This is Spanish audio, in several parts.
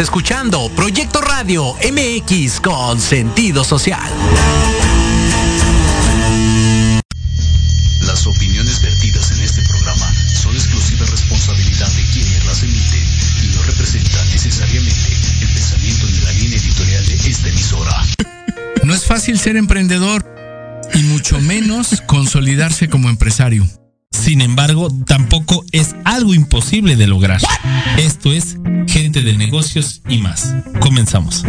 Estás escuchando Proyecto Radio MX con sentido social. Las opiniones vertidas en este programa son exclusiva responsabilidad de quienes las emiten y no representan necesariamente el pensamiento ni la línea editorial de esta emisora. No es fácil ser emprendedor y mucho menos consolidarse como empresario. Sin embargo, tampoco es algo imposible de lograr. Esto es Gente de Negocios y más. Comenzamos.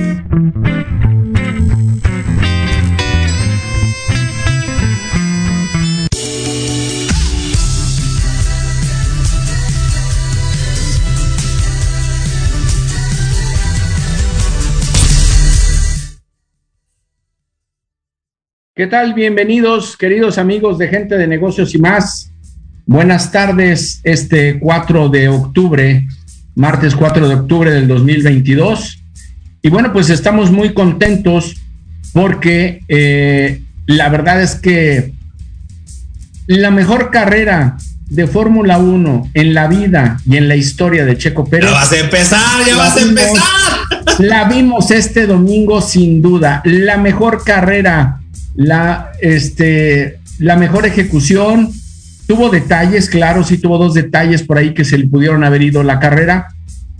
¿Qué tal? Bienvenidos, queridos amigos de Gente de Negocios y más. Buenas tardes, este 4 de octubre, martes 4 de octubre del 2022. Y bueno, pues estamos muy contentos porque eh, la verdad es que la mejor carrera de Fórmula 1 en la vida y en la historia de Checo Pérez. Ya vas a empezar, ya vas a empezar. La vimos este domingo sin duda. La mejor carrera la, este, la mejor ejecución. Tuvo detalles, claro, sí tuvo dos detalles por ahí que se le pudieron haber ido la carrera,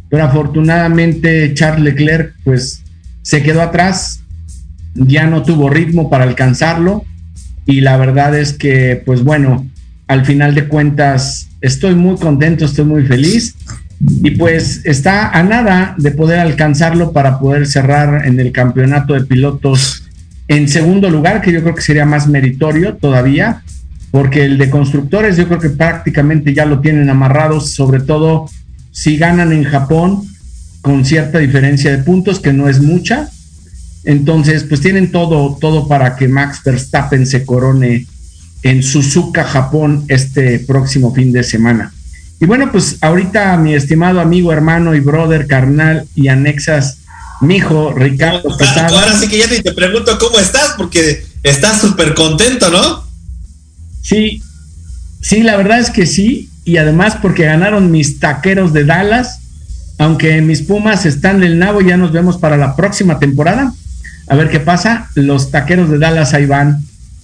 pero afortunadamente Charles Leclerc pues se quedó atrás, ya no tuvo ritmo para alcanzarlo y la verdad es que pues bueno, al final de cuentas estoy muy contento, estoy muy feliz y pues está a nada de poder alcanzarlo para poder cerrar en el campeonato de pilotos en segundo lugar, que yo creo que sería más meritorio todavía, porque el de constructores yo creo que prácticamente ya lo tienen amarrados, sobre todo si ganan en Japón con cierta diferencia de puntos, que no es mucha. Entonces, pues tienen todo, todo para que Max Verstappen se corone en Suzuka, Japón, este próximo fin de semana. Y bueno, pues ahorita mi estimado amigo, hermano y brother, carnal y anexas mi hijo Ricardo Ahora sí que ya te pregunto cómo estás, porque estás súper contento, ¿no? Sí, sí, la verdad es que sí, y además porque ganaron mis taqueros de Dallas, aunque mis Pumas están del nabo, ya nos vemos para la próxima temporada. A ver qué pasa. Los taqueros de Dallas ahí van.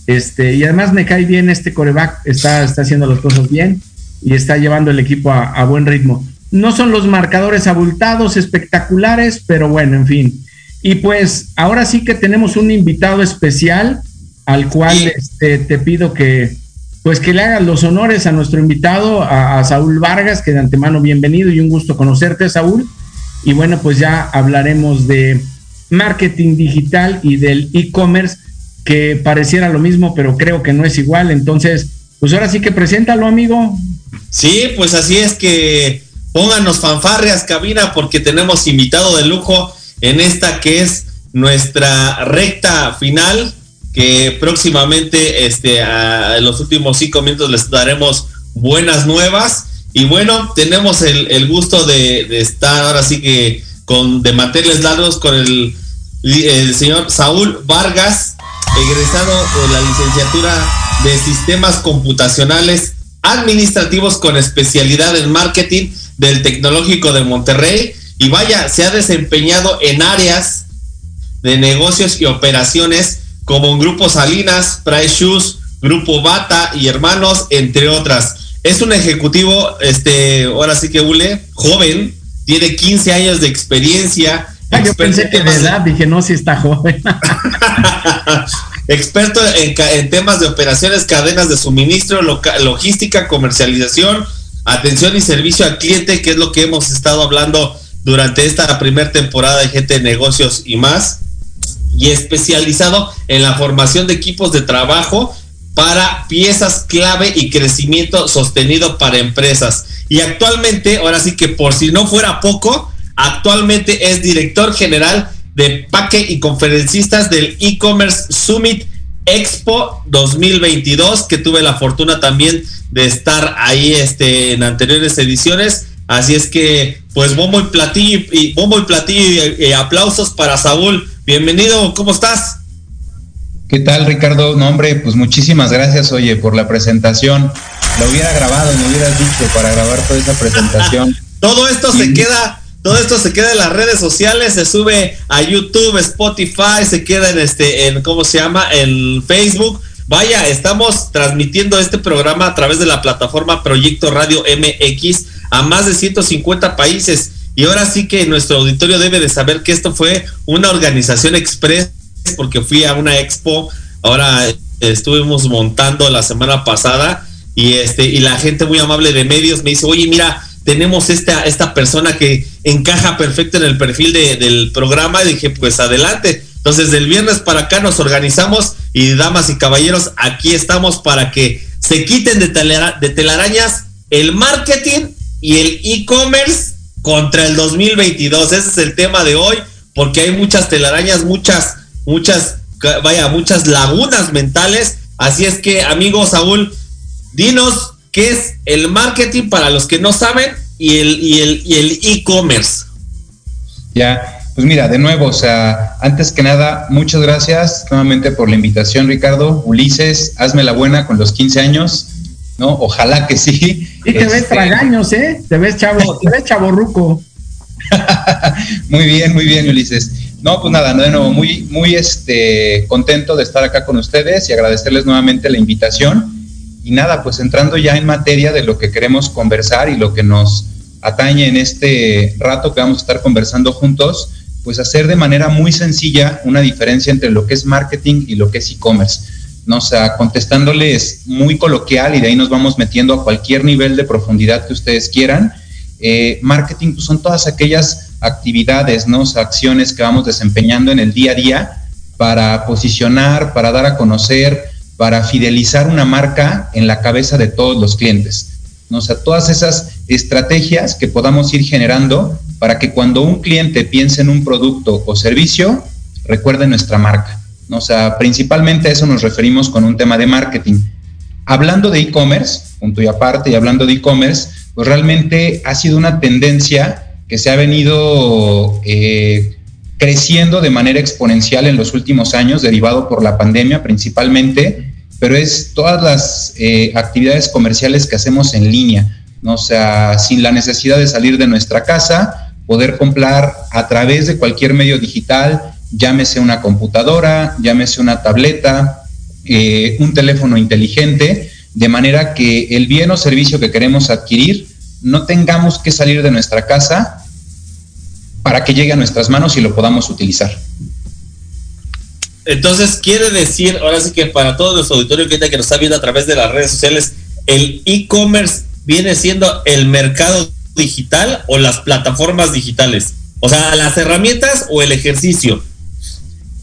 Este, y además me cae bien este coreback, está, está haciendo las cosas bien y está llevando el equipo a buen ritmo. No son los marcadores abultados, espectaculares, pero bueno, en fin. Y pues ahora sí que tenemos un invitado especial al cual este, te pido que pues que le hagas los honores a nuestro invitado, a, Saúl Vargas, que de antemano bienvenido y un gusto conocerte, Saúl. Y bueno, pues ya hablaremos de marketing digital y del e-commerce, que pareciera lo mismo, pero creo que no es igual. Entonces, pues ahora sí que preséntalo, amigo. Sí, pues así es que Pónganos fanfarrias, cabina, porque tenemos invitado de lujo en esta que es nuestra recta final, que próximamente, este, en los últimos cinco minutos les daremos buenas nuevas. Y bueno, tenemos el, gusto de, estar ahora sí que con de materiales largos con el, el señor Saúl Vargas, egresado de la licenciatura de Sistemas Computacionales Administrativos con especialidad en marketing del Tecnológico de Monterrey y vaya, se ha desempeñado en áreas de negocios y operaciones como en Grupo Salinas, Price Shoes, Grupo Bata y Hermanos, entre otras. Es un ejecutivo, este, ahora sí que hule, joven, tiene 15 años de experiencia. Ah, yo pensé que de edad, dije, no, si está joven. experto en, en, temas de operaciones, cadenas de suministro, logística, comercialización, atención y servicio al cliente, que es lo que hemos estado hablando durante esta primera temporada de gente de negocios y más, y especializado en la formación de equipos de trabajo para piezas clave y crecimiento sostenido para empresas. Y actualmente, ahora sí que por si no fuera poco, actualmente es director general de Paque y conferencistas del e-commerce Summit Expo 2022, que tuve la fortuna también de estar ahí este, en anteriores ediciones. Así es que, pues, bombo y platillo, y bombo y platillo y, aplausos para Saúl. Bienvenido, ¿cómo estás? ¿Qué tal, Ricardo? No, hombre, pues muchísimas gracias, oye, por la presentación. Lo hubiera grabado, me hubieras dicho para grabar toda esa presentación. todo esto se queda todo esto se queda en las redes sociales, se sube a YouTube, Spotify, se queda en este, en ¿cómo se llama? En Facebook. Vaya, estamos transmitiendo este programa a través de la plataforma Proyecto Radio MX a más de 150 países. Y ahora sí que nuestro auditorio debe de saber que esto fue una organización express porque fui a una expo. Ahora estuvimos montando la semana pasada y este y la gente muy amable de medios me dice, "Oye, mira, tenemos esta, esta persona que encaja perfecto en el perfil del programa y dije, pues adelante. Entonces, del viernes para acá nos organizamos y damas y caballeros, aquí estamos para que se quiten de, de telarañas el marketing y el e-commerce contra el 2022. Ese es el tema de hoy, porque hay muchas telarañas, muchas, muchas, vaya, muchas lagunas mentales. Así es que, amigo Saúl, dinos ¿Qué es el marketing para los que no saben y el y el y el e-commerce. Ya, pues mira, de nuevo, o sea, antes que nada, muchas gracias nuevamente por la invitación, Ricardo. Ulises, hazme la buena con los 15 años, ¿no? Ojalá que sí. Y te ves este, tragaños, ¿eh? Te ves chavo, te ves chaborruco. muy bien, muy bien, Ulises. No, pues nada, de nuevo, muy, muy este, contento de estar acá con ustedes y agradecerles nuevamente la invitación. Y nada, pues entrando ya en materia de lo que queremos conversar y lo que nos atañe en este rato que vamos a estar conversando juntos, pues hacer de manera muy sencilla una diferencia entre lo que es marketing y lo que es e-commerce. ¿No? O sea, contestándoles muy coloquial y de ahí nos vamos metiendo a cualquier nivel de profundidad que ustedes quieran. Eh, marketing pues son todas aquellas actividades, ¿no? acciones que vamos desempeñando en el día a día para posicionar, para dar a conocer, para fidelizar una marca en la cabeza de todos los clientes. ¿no? O sea, todas esas estrategias que podamos ir generando para que cuando un cliente piense en un producto o servicio, recuerde nuestra marca. O sea, principalmente a eso nos referimos con un tema de marketing. Hablando de e-commerce, punto y aparte, y hablando de e-commerce, pues realmente ha sido una tendencia que se ha venido eh, creciendo de manera exponencial en los últimos años, derivado por la pandemia principalmente, pero es todas las eh, actividades comerciales que hacemos en línea, ¿no? sea, sin la necesidad de salir de nuestra casa, poder comprar a través de cualquier medio digital, llámese una computadora, llámese una tableta, eh, un teléfono inteligente, de manera que el bien o servicio que queremos adquirir no tengamos que salir de nuestra casa para que llegue a nuestras manos y lo podamos utilizar. Entonces, quiere decir, ahora sí que para todo nuestro auditorio que, nos está viendo a través de las redes sociales, el e-commerce viene siendo el mercado digital o las plataformas digitales. O sea, las herramientas o el ejercicio.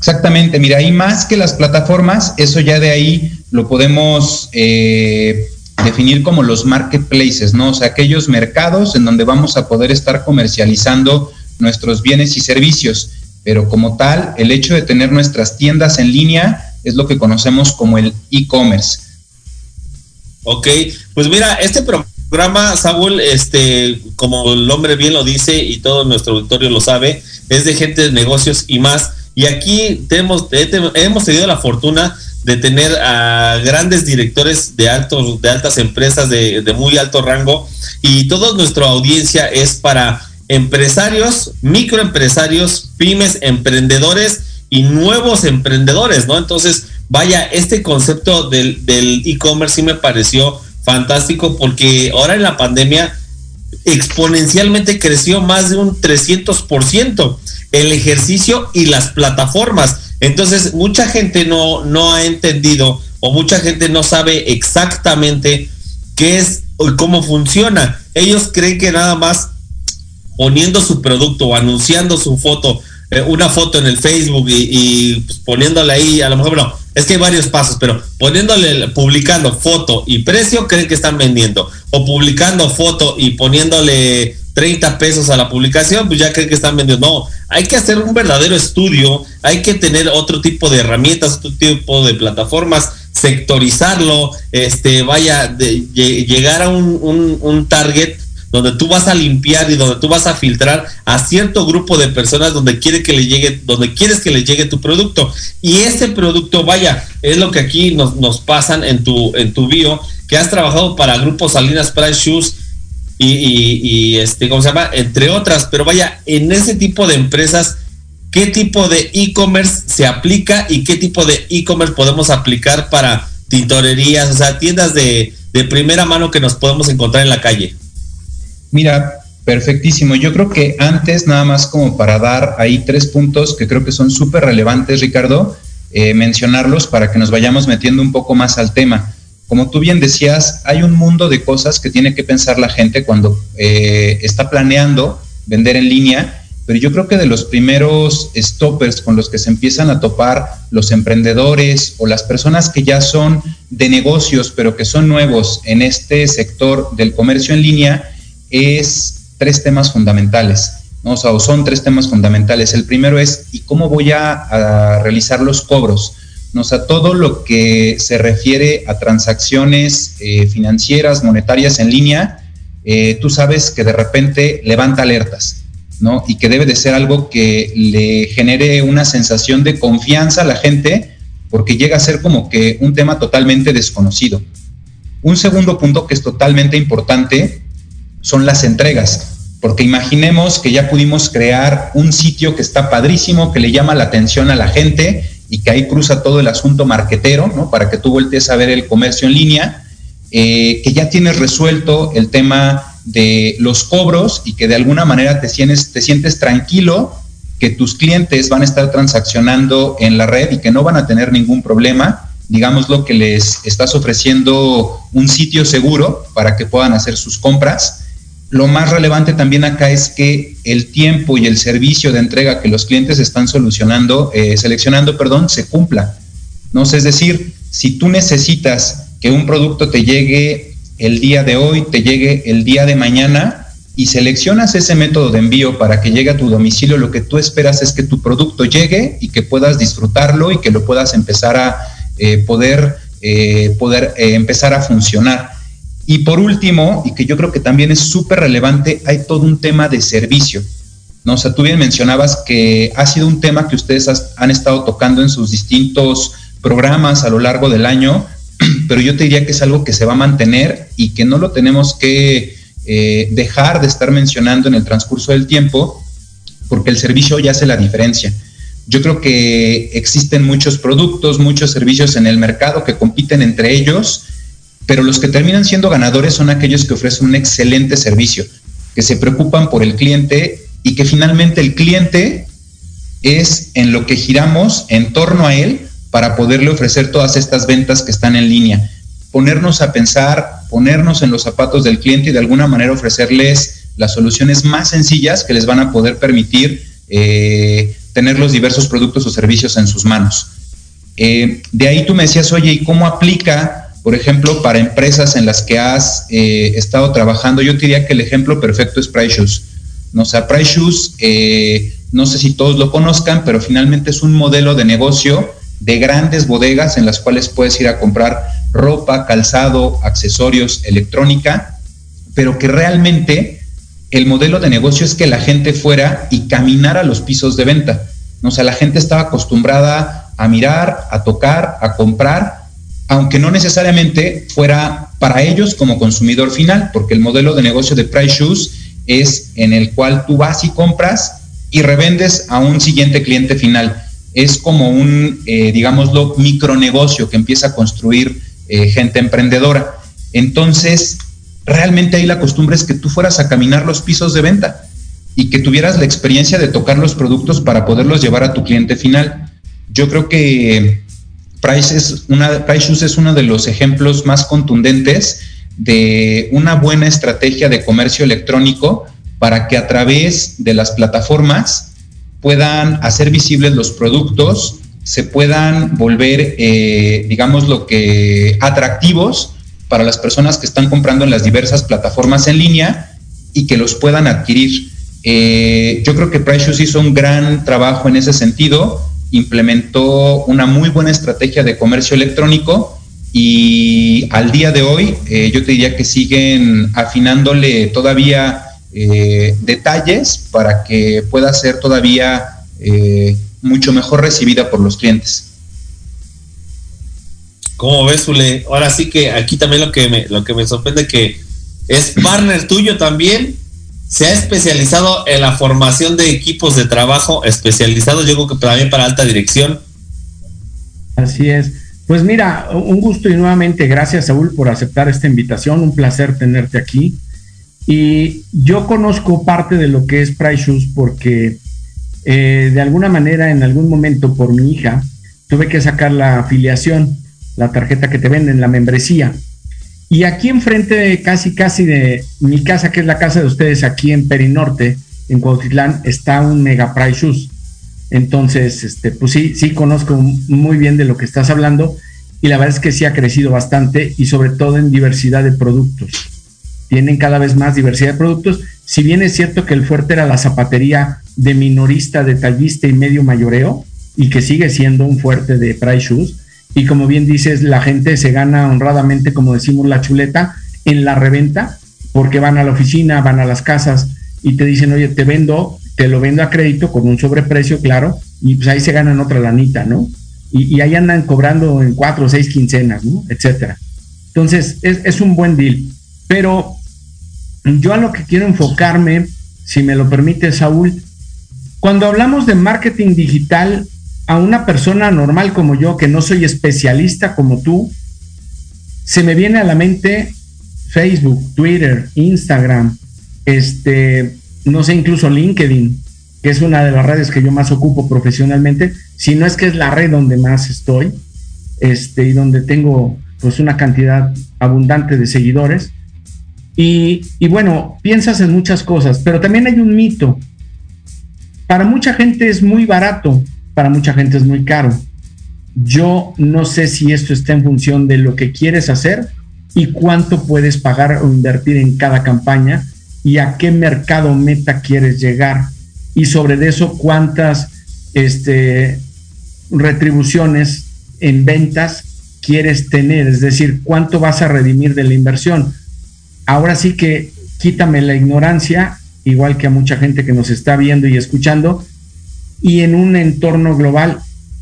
Exactamente, mira, ahí más que las plataformas, eso ya de ahí lo podemos eh, definir como los marketplaces, ¿no? O sea, aquellos mercados en donde vamos a poder estar comercializando nuestros bienes y servicios, pero como tal, el hecho de tener nuestras tiendas en línea es lo que conocemos como el e-commerce. Ok, pues mira, este programa, Saúl, este, como el hombre bien lo dice y todo nuestro auditorio lo sabe, es de gente de negocios y más. Y aquí tenemos, hemos tenido la fortuna de tener a grandes directores de altos, de altas empresas de, muy alto rango y toda nuestra audiencia es para empresarios, microempresarios, pymes, emprendedores y nuevos emprendedores, ¿no? Entonces, vaya, este concepto del e-commerce sí me pareció fantástico porque ahora en la pandemia exponencialmente creció más de un 300% el ejercicio y las plataformas. Entonces, mucha gente no, no ha entendido o mucha gente no sabe exactamente qué es o cómo funciona. Ellos creen que nada más poniendo su producto o anunciando su foto, eh, una foto en el Facebook y, pues, poniéndole ahí, a lo mejor, bueno, es que hay varios pasos, pero poniéndole, publicando foto y precio, creen que están vendiendo. O publicando foto y poniéndole 30 pesos a la publicación, pues ya creen que están vendiendo. No, hay que hacer un verdadero estudio, hay que tener otro tipo de herramientas, otro tipo de plataformas, sectorizarlo, este, vaya, de, llegar a un, un, target donde tú vas a limpiar y donde tú vas a filtrar a cierto grupo de personas donde quiere que le llegue, donde quieres que le llegue tu producto. Y ese producto, vaya, es lo que aquí nos, nos pasan en tu, en tu bio, que has trabajado para Grupo Salinas Price Shoes. Y, este, ¿cómo se llama? Entre otras, pero vaya, en ese tipo de empresas, ¿qué tipo de e-commerce se aplica y qué tipo de e-commerce podemos aplicar para tintorerías, o sea, tiendas de, de primera mano que nos podemos encontrar en la calle? Mira, perfectísimo. Yo creo que antes, nada más como para dar ahí tres puntos que creo que son súper relevantes, Ricardo, eh, mencionarlos para que nos vayamos metiendo un poco más al tema. Como tú bien decías, hay un mundo de cosas que tiene que pensar la gente cuando eh, está planeando vender en línea, pero yo creo que de los primeros stoppers con los que se empiezan a topar los emprendedores o las personas que ya son de negocios, pero que son nuevos en este sector del comercio en línea, es tres temas fundamentales. O, sea, son tres temas fundamentales. El primero es, ¿y cómo voy a, realizar los cobros? O sea, todo lo que se refiere a transacciones eh, financieras, monetarias en línea, eh, tú sabes que de repente levanta alertas, ¿no? Y que debe de ser algo que le genere una sensación de confianza a la gente, porque llega a ser como que un tema totalmente desconocido. Un segundo punto que es totalmente importante son las entregas porque imaginemos que ya pudimos crear un sitio que está padrísimo, que le llama la atención a la gente y que ahí cruza todo el asunto marquetero, ¿no? Para que tú voltees a ver el comercio en línea, eh, que ya tienes resuelto el tema de los cobros y que de alguna manera te sientes, te sientes tranquilo que tus clientes van a estar transaccionando en la red y que no van a tener ningún problema, digamos lo que les estás ofreciendo un sitio seguro para que puedan hacer sus compras lo más relevante también acá es que el tiempo y el servicio de entrega que los clientes están solucionando, eh, seleccionando, perdón, se cumpla. ¿no? Es decir, si tú necesitas que un producto te llegue el día de hoy, te llegue el día de mañana y seleccionas ese método de envío para que llegue a tu domicilio, lo que tú esperas es que tu producto llegue y que puedas disfrutarlo y que lo puedas empezar a eh, poder, eh, poder empezar a funcionar. Y por último, y que yo creo que también es súper relevante, hay todo un tema de servicio. ¿no? O sea, tú bien mencionabas que ha sido un tema que ustedes han estado tocando en sus distintos programas a lo largo del año, pero yo te diría que es algo que se va a mantener y que no lo tenemos que eh, dejar de estar mencionando en el transcurso del tiempo, porque el servicio ya hace la diferencia. Yo creo que existen muchos productos, muchos servicios en el mercado que compiten entre ellos pero los que terminan siendo ganadores son aquellos que ofrecen un excelente servicio, que se preocupan por el cliente y que finalmente el cliente es en lo que giramos en torno a él para poderle ofrecer todas estas ventas que están en línea. Ponernos a pensar, ponernos en los zapatos del cliente y de alguna manera ofrecerles las soluciones más sencillas que les van a poder permitir eh, tener los diversos productos o servicios en sus manos. Eh, de ahí tú me decías, oye, ¿y cómo aplica por ejemplo, para empresas en las que has eh, estado trabajando, yo diría que el ejemplo perfecto es Price. ¿no? O sea, eh, no sé si todos lo conozcan, pero finalmente es un modelo de negocio de grandes bodegas en las cuales puedes ir a comprar ropa, calzado, accesorios, electrónica, pero que realmente el modelo de negocio es que la gente fuera y caminara los pisos de venta. ¿no? O sea, la gente estaba acostumbrada a mirar, a tocar, a comprar, aunque no necesariamente fuera para ellos como consumidor final, porque el modelo de negocio de Price Shoes es en el cual tú vas y compras y revendes a un siguiente cliente final. Es como un, eh, digámoslo, micronegocio que empieza a construir eh, gente emprendedora. Entonces, realmente ahí la costumbre es que tú fueras a caminar los pisos de venta y que tuvieras la experiencia de tocar los productos para poderlos llevar a tu cliente final. Yo creo que Price, es una, Price es uno de los ejemplos más contundentes de una buena estrategia de comercio electrónico para que a través de las plataformas puedan hacer visibles los productos, se puedan volver, eh, digamos, lo que atractivos para las personas que están comprando en las diversas plataformas en línea y que los puedan adquirir. Eh, yo creo que Price Shoes hizo un gran trabajo en ese sentido implementó una muy buena estrategia de comercio electrónico y al día de hoy eh, yo te diría que siguen afinándole todavía eh, detalles para que pueda ser todavía eh, mucho mejor recibida por los clientes. ¿Cómo ves, Ule? Ahora sí que aquí también lo que me, lo que me sorprende que es partner tuyo también. Se ha especializado en la formación de equipos de trabajo especializados, yo creo que también para alta dirección. Así es. Pues mira, un gusto y nuevamente gracias Saúl por aceptar esta invitación, un placer tenerte aquí. Y yo conozco parte de lo que es Price Shoes porque eh, de alguna manera en algún momento por mi hija tuve que sacar la afiliación, la tarjeta que te venden, la membresía. Y aquí enfrente, casi casi de mi casa, que es la casa de ustedes aquí en Perinorte, en Cuautitlán, está un Mega Price Shoes. Entonces, este, pues sí, sí conozco muy bien de lo que estás hablando y la verdad es que sí ha crecido bastante y sobre todo en diversidad de productos. Tienen cada vez más diversidad de productos. Si bien es cierto que el fuerte era la zapatería de minorista, detallista y medio mayoreo y que sigue siendo un fuerte de price shoes. Y como bien dices, la gente se gana honradamente, como decimos, la chuleta en la reventa porque van a la oficina, van a las casas y te dicen, oye, te vendo te lo vendo a crédito con un sobreprecio, claro, y pues ahí se ganan otra lanita, ¿no? Y, ahí andan cobrando en cuatro o seis quincenas, ¿no? Etcétera. Entonces, es, es un buen deal. Pero yo a lo que quiero enfocarme, si me lo permite Saúl, cuando hablamos de marketing digital, a una persona normal como yo, que no soy especialista como tú, se me viene a la mente Facebook, Twitter, Instagram, este, no sé, incluso LinkedIn, que es una de las redes que yo más ocupo profesionalmente, si no es que es la red donde más estoy, este, y donde tengo pues una cantidad abundante de seguidores. Y, y bueno, piensas en muchas cosas, pero también hay un mito. Para mucha gente es muy barato, para mucha gente es muy caro. Yo no sé si esto está en función de lo que quieres hacer y cuánto puedes pagar o invertir en cada campaña y a qué mercado meta quieres llegar y sobre eso cuántas este, retribuciones en ventas quieres tener, es decir, cuánto vas a redimir de la inversión. Ahora sí que quítame la ignorancia, igual que a mucha gente que nos está viendo y escuchando, y en un entorno global,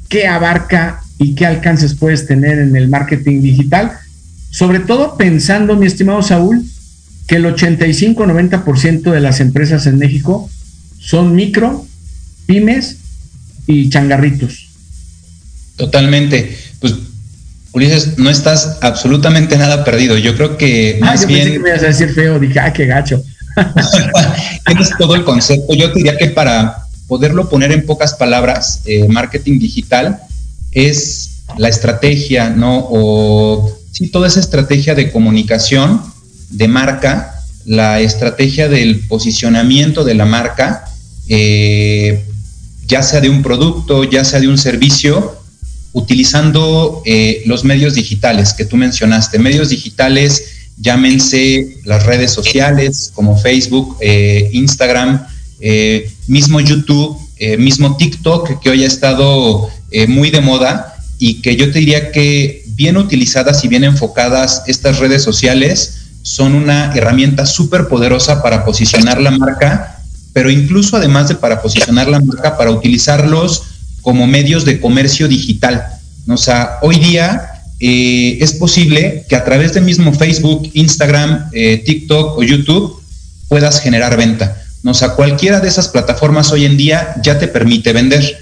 ¿qué abarca y qué alcances puedes tener en el marketing digital? Sobre todo pensando, mi estimado Saúl, que el 85-90% de las empresas en México son micro, pymes y changarritos. Totalmente. Pues, Ulises, no estás absolutamente nada perdido. Yo creo que ah, más bien. Pensé que me ibas a decir feo, dije, ah, qué gacho. Tienes todo el concepto. Yo diría que para poderlo poner en pocas palabras, eh, marketing digital es la estrategia, ¿no? O sí, toda esa estrategia de comunicación de marca, la estrategia del posicionamiento de la marca, eh, ya sea de un producto, ya sea de un servicio, utilizando eh, los medios digitales que tú mencionaste. Medios digitales, llámense las redes sociales como Facebook, Instagram, mismo YouTube, mismo TikTok, que hoy ha estado muy de moda y que yo te diría que bien utilizadas y bien enfocadas estas redes sociales, son una herramienta súper poderosa para posicionar la marca, pero incluso además de para posicionar la marca, para utilizarlos como medios de comercio digital. O sea, hoy día eh, es posible que a través de mismo Facebook, Instagram, eh, TikTok o YouTube puedas generar venta. O sea, cualquiera de esas plataformas hoy en día ya te permite vender.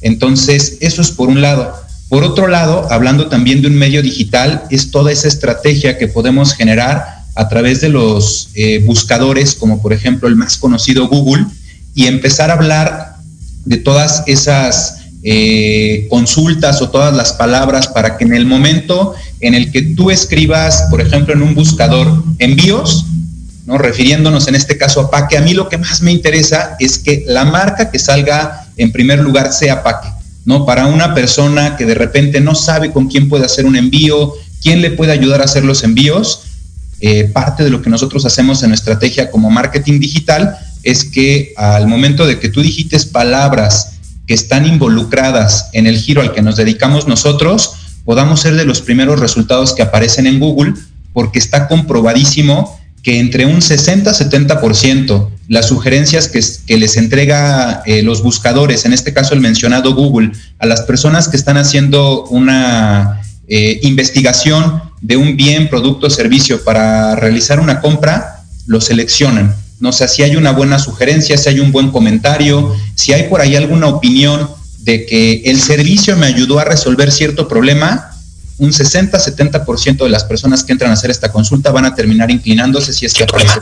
Entonces, eso es por un lado. Por otro lado, hablando también de un medio digital, es toda esa estrategia que podemos generar a través de los eh, buscadores, como por ejemplo el más conocido Google, y empezar a hablar de todas esas eh, consultas o todas las palabras para que en el momento en el que tú escribas, por ejemplo, en un buscador envíos, ¿no? refiriéndonos en este caso a Paque, a mí lo que más me interesa es que la marca que salga en primer lugar sea Paque. ¿no? Para una persona que de repente no sabe con quién puede hacer un envío, quién le puede ayudar a hacer los envíos, eh, parte de lo que nosotros hacemos en nuestra estrategia como marketing digital es que al momento de que tú digites palabras que están involucradas en el giro al que nos dedicamos nosotros, podamos ser de los primeros resultados que aparecen en Google, porque está comprobadísimo que entre un 60-70% las sugerencias que, les entrega eh, los buscadores, en este caso el mencionado Google, a las personas que están haciendo una eh, investigación de un bien, producto o servicio para realizar una compra, lo seleccionan. No sé si hay una buena sugerencia, si hay un buen comentario, si hay por ahí alguna opinión de que el servicio me ayudó a resolver cierto problema, un 60-70% de las personas que entran a hacer esta consulta van a terminar inclinándose si es que aparece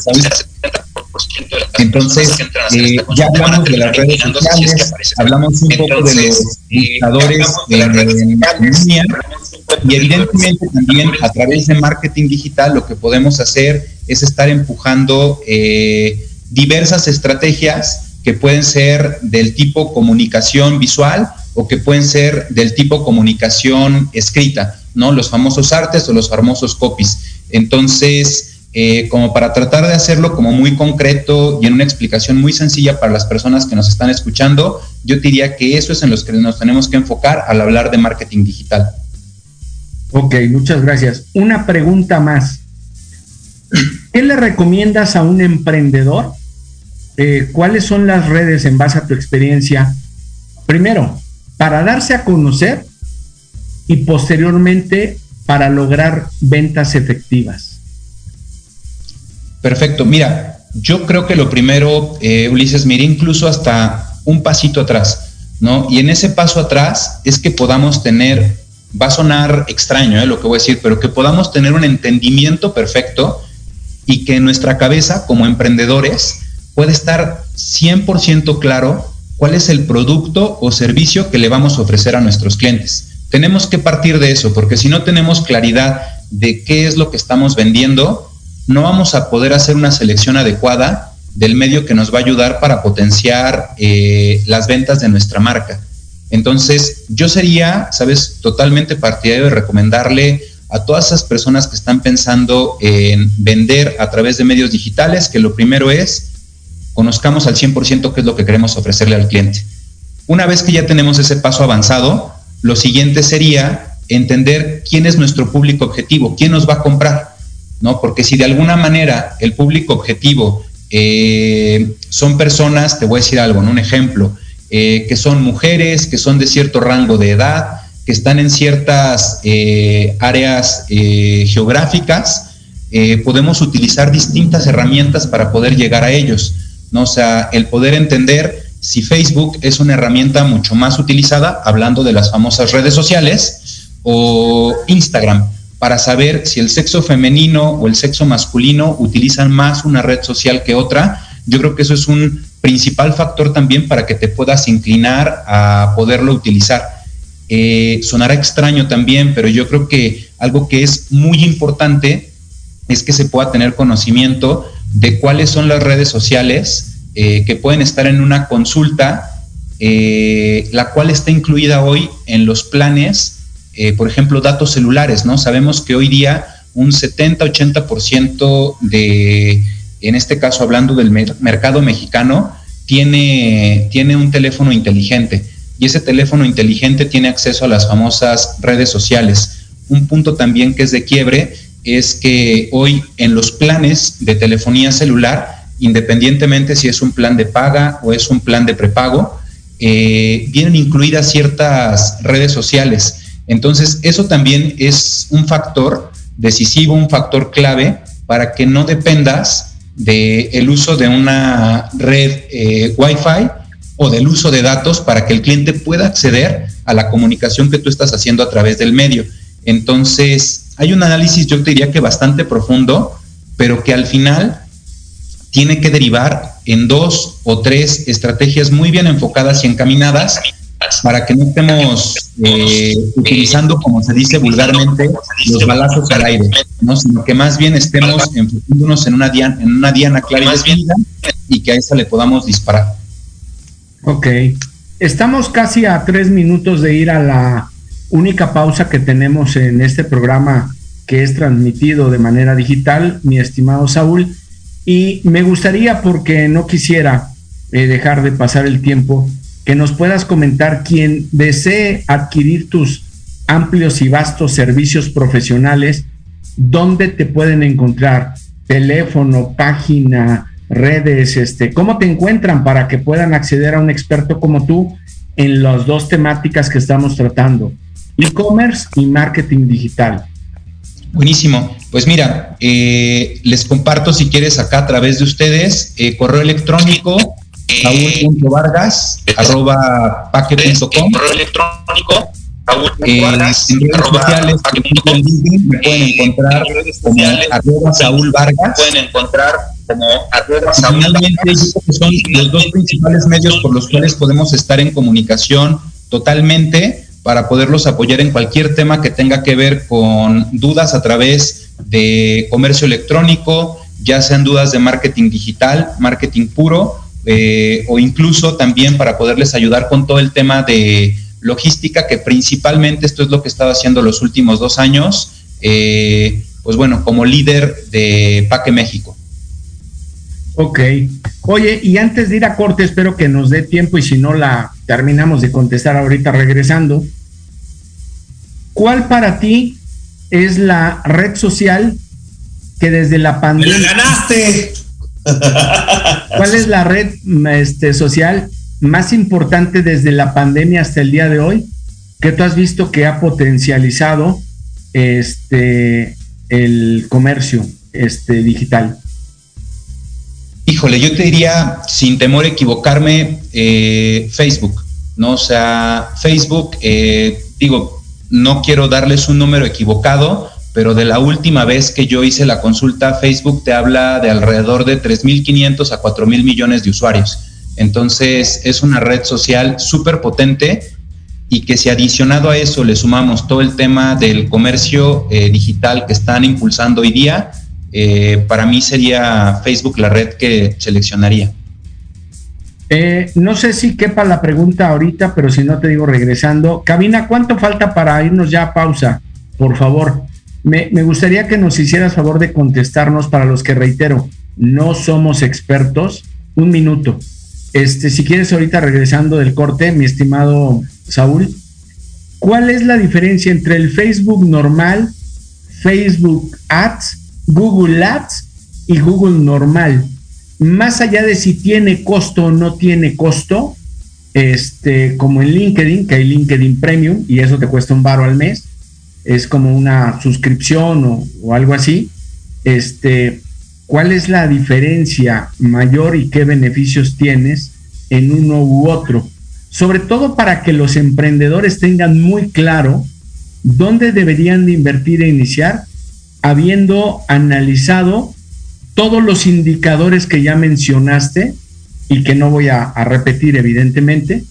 Entonces, eh, ya hablamos de las redes sociales, hablamos un poco de los buscadores en línea y evidentemente también a través de marketing digital lo que podemos hacer es estar empujando eh, diversas estrategias que pueden ser del tipo comunicación visual o que pueden ser del tipo comunicación escrita, ¿no? Los famosos artes o los famosos copies. Entonces, eh, como para tratar de hacerlo como muy concreto y en una explicación muy sencilla para las personas que nos están escuchando, yo diría que eso es en los que nos tenemos que enfocar al hablar de marketing digital. Ok, muchas gracias. Una pregunta más. ¿Qué le recomiendas a un emprendedor? Eh, ¿Cuáles son las redes en base a tu experiencia? Primero, para darse a conocer y posteriormente para lograr ventas efectivas. Perfecto. Mira, yo creo que lo primero, eh, Ulises, miré incluso hasta un pasito atrás, ¿no? Y en ese paso atrás es que podamos tener va a sonar extraño ¿eh? lo que voy a decir, pero que podamos tener un entendimiento perfecto y que nuestra cabeza como emprendedores puede estar 100% claro cuál es el producto o servicio que le vamos a ofrecer a nuestros clientes. Tenemos que partir de eso, porque si no tenemos claridad de qué es lo que estamos vendiendo, no vamos a poder hacer una selección adecuada del medio que nos va a ayudar para potenciar eh, las ventas de nuestra marca. Entonces, yo sería, sabes, totalmente partidario de recomendarle a todas esas personas que están pensando en vender a través de medios digitales, que lo primero es conozcamos al 100% qué es lo que queremos ofrecerle al cliente. Una vez que ya tenemos ese paso avanzado, lo siguiente sería entender quién es nuestro público objetivo, quién nos va a comprar, ¿no? Porque si de alguna manera el público objetivo eh, son personas, te voy a decir algo, un ejemplo, eh, que son mujeres, que son de cierto rango de edad, que están en ciertas eh, áreas geográficas, podemos utilizar distintas herramientas para poder llegar a ellos. ¿no? O sea, el poder entender si Facebook es una herramienta mucho más utilizada, hablando de las famosas redes sociales, o Instagram, para saber si el sexo femenino o el sexo masculino utilizan más una red social que otra. Yo creo que eso es un principal factor también para que te puedas inclinar a poderlo utilizar. Eh, sonará extraño también, pero yo creo que algo que es muy importante es que se pueda tener conocimiento de cuáles son las redes sociales eh, que pueden estar en una consulta, eh, la cual está incluida hoy en los planes, por ejemplo, datos celulares, ¿no? Sabemos que hoy día un 70-80% de en este caso hablando del mercado mexicano, tiene, tiene un teléfono inteligente y ese teléfono inteligente tiene acceso a las famosas redes sociales. Un punto también que es de quiebre es que hoy en los planes de telefonía celular, independientemente si es un plan de paga o es un plan de prepago, eh, vienen incluidas ciertas redes sociales. Entonces, eso también es un factor decisivo, un factor clave para que no dependas del uso de una red eh, Wi-Fi o del uso de datos para que el cliente pueda acceder a la comunicación que tú estás haciendo a través del medio. Entonces, hay un análisis, yo te diría que bastante profundo, pero que al final tiene que derivar en dos o tres estrategias muy bien enfocadas y encaminadas para que no estemos eh, utilizando, como se dice vulgarmente, los balazos al aire, ¿no? sino que más bien estemos enfocándonos en una diana, en una diana clara y y que a esa le podamos disparar. Ok. Estamos casi a tres minutos de ir a la única pausa que tenemos en este programa que es transmitido de manera digital, mi estimado Saúl. Y me gustaría, porque no quisiera eh, dejar de pasar el tiempo, que nos puedas comentar quien desee adquirir tus amplios y vastos servicios profesionales, dónde te pueden encontrar, teléfono, página, redes, este, cómo te encuentran para que puedan acceder a un experto como tú en las dos temáticas que estamos tratando, e-commerce y marketing digital. Buenísimo. Pues mira, eh, les comparto si quieres acá a través de ustedes eh, correo electrónico saúl.vargas arroba paque.com correo electrónico eh, en redes sociales me pueden encontrar como arroba Saúl Vargas. pueden encontrar como arroba Saúl Vargas. son los dos principales medios por los cuales podemos estar en comunicación totalmente para poderlos apoyar en cualquier tema que tenga que ver con dudas a través de comercio electrónico, ya sean dudas de marketing digital, marketing puro, eh, o incluso también para poderles ayudar con todo el tema de logística, que principalmente esto es lo que he estado haciendo los últimos dos años, eh, pues bueno, como líder de Paque México. Ok. Oye, y antes de ir a corte, espero que nos dé tiempo y si no la terminamos de contestar ahorita regresando. ¿Cuál para ti es la red social que desde la pandemia... ganaste! ¿Cuál es la red este, social más importante desde la pandemia hasta el día de hoy que tú has visto que ha potencializado este, el comercio este, digital? Híjole, yo te diría, sin temor a equivocarme, eh, Facebook, ¿no? O sea, Facebook, eh, digo, no quiero darles un número equivocado, pero de la última vez que yo hice la consulta, Facebook te habla de alrededor de 3.500 a 4.000 millones de usuarios. Entonces, es una red social súper potente y que si adicionado a eso le sumamos todo el tema del comercio eh, digital que están impulsando hoy día, eh, para mí sería Facebook la red que seleccionaría. Eh, no sé si quepa la pregunta ahorita, pero si no te digo regresando. Cabina, ¿cuánto falta para irnos ya a pausa? Por favor. Me, me gustaría que nos hicieras favor de contestarnos para los que reitero, no somos expertos. Un minuto. Este, si quieres ahorita regresando del corte, mi estimado Saúl, ¿cuál es la diferencia entre el Facebook normal, Facebook Ads Google Ads y Google normal. Más allá de si tiene costo o no tiene costo, este, como en LinkedIn, que hay LinkedIn Premium y eso te cuesta un baro al mes, es como una suscripción o, algo así. Este, ¿cuál es la diferencia mayor y qué beneficios tienes en uno u otro? Sobre todo para que los emprendedores tengan muy claro dónde deberían de invertir e iniciar habiendo analizado todos los indicadores que ya mencionaste y que no voy a, repetir evidentemente.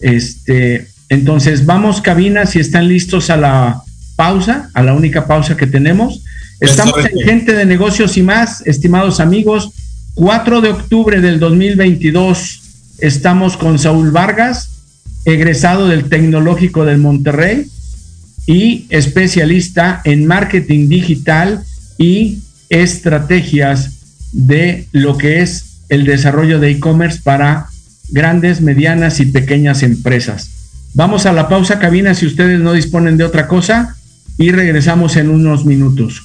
Este, entonces, vamos cabina si están listos a la pausa, a la única pausa que tenemos. Estamos en Gente de Negocios y más, estimados amigos. 4 de octubre del 2022 estamos con Saúl Vargas, egresado del Tecnológico del Monterrey y especialista en marketing digital y estrategias de lo que es el desarrollo de e-commerce para grandes, medianas y pequeñas empresas. Vamos a la pausa cabina si ustedes no disponen de otra cosa y regresamos en unos minutos.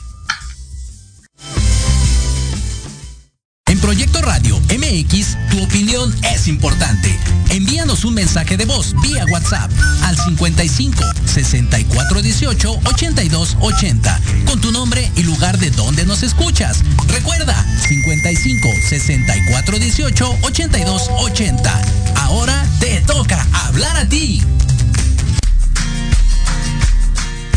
En Proyecto Radio MX, tu opinión es importante. Envíanos un mensaje de voz vía WhatsApp al 55 64 18 82 80 con tu nombre y lugar de donde nos escuchas. Recuerda 55 64 18 82 80. Ahora te toca hablar a ti.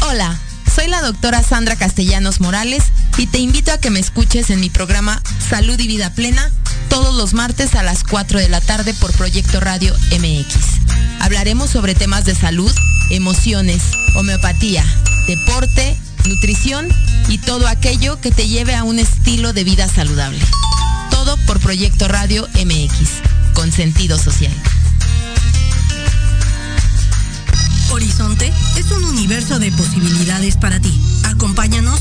Hola, soy la doctora Sandra Castellanos Morales y te invito a que me escuches en mi programa Salud y Vida Plena todos los martes a las 4 de la tarde por Proyecto Radio MX. Hablaremos sobre temas de salud, emociones, homeopatía, deporte, nutrición y todo aquello que te lleve a un estilo de vida saludable. Todo por Proyecto Radio MX, con sentido social. Horizonte es un universo de posibilidades para ti. Acompáñanos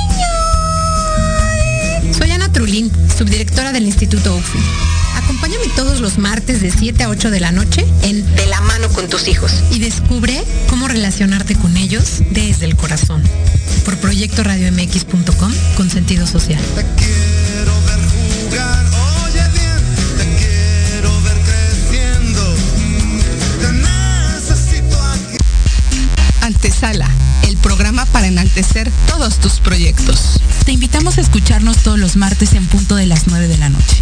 Marín, subdirectora del Instituto UFI. Acompáñame todos los martes de 7 a 8 de la noche en De la mano con tus hijos y descubre cómo relacionarte con ellos desde el corazón. Por proyectoradiomx.com con sentido social. Antesala, el programa para enaltecer todos tus proyectos. Te invitamos a escucharnos todos los martes en punto de las 9 de la noche.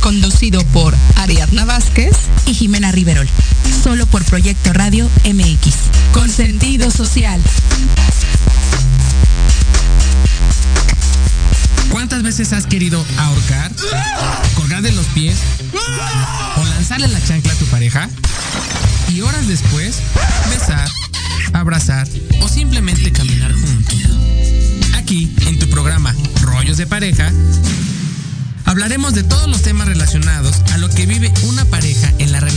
Conducido por Ariadna Vázquez y Jimena Riverol. Solo por Proyecto Radio MX. Con sentido social. ¿Cuántas veces has querido ahorcar, colgar de los pies o lanzarle la chancla a tu pareja? Y horas después, besar abrazar o simplemente caminar juntos. Aquí, en tu programa Rollos de Pareja, hablaremos de todos los temas relacionados a lo que vive una pareja en la relación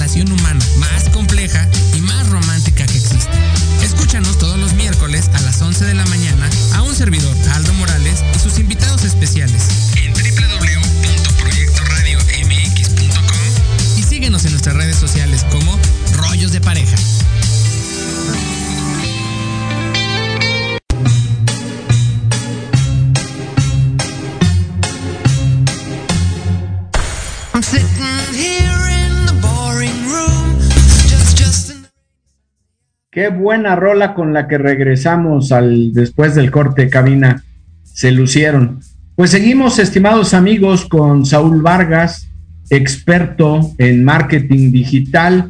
Qué buena rola con la que regresamos al después del corte cabina. Se lucieron. Pues seguimos, estimados amigos, con Saúl Vargas, experto en marketing digital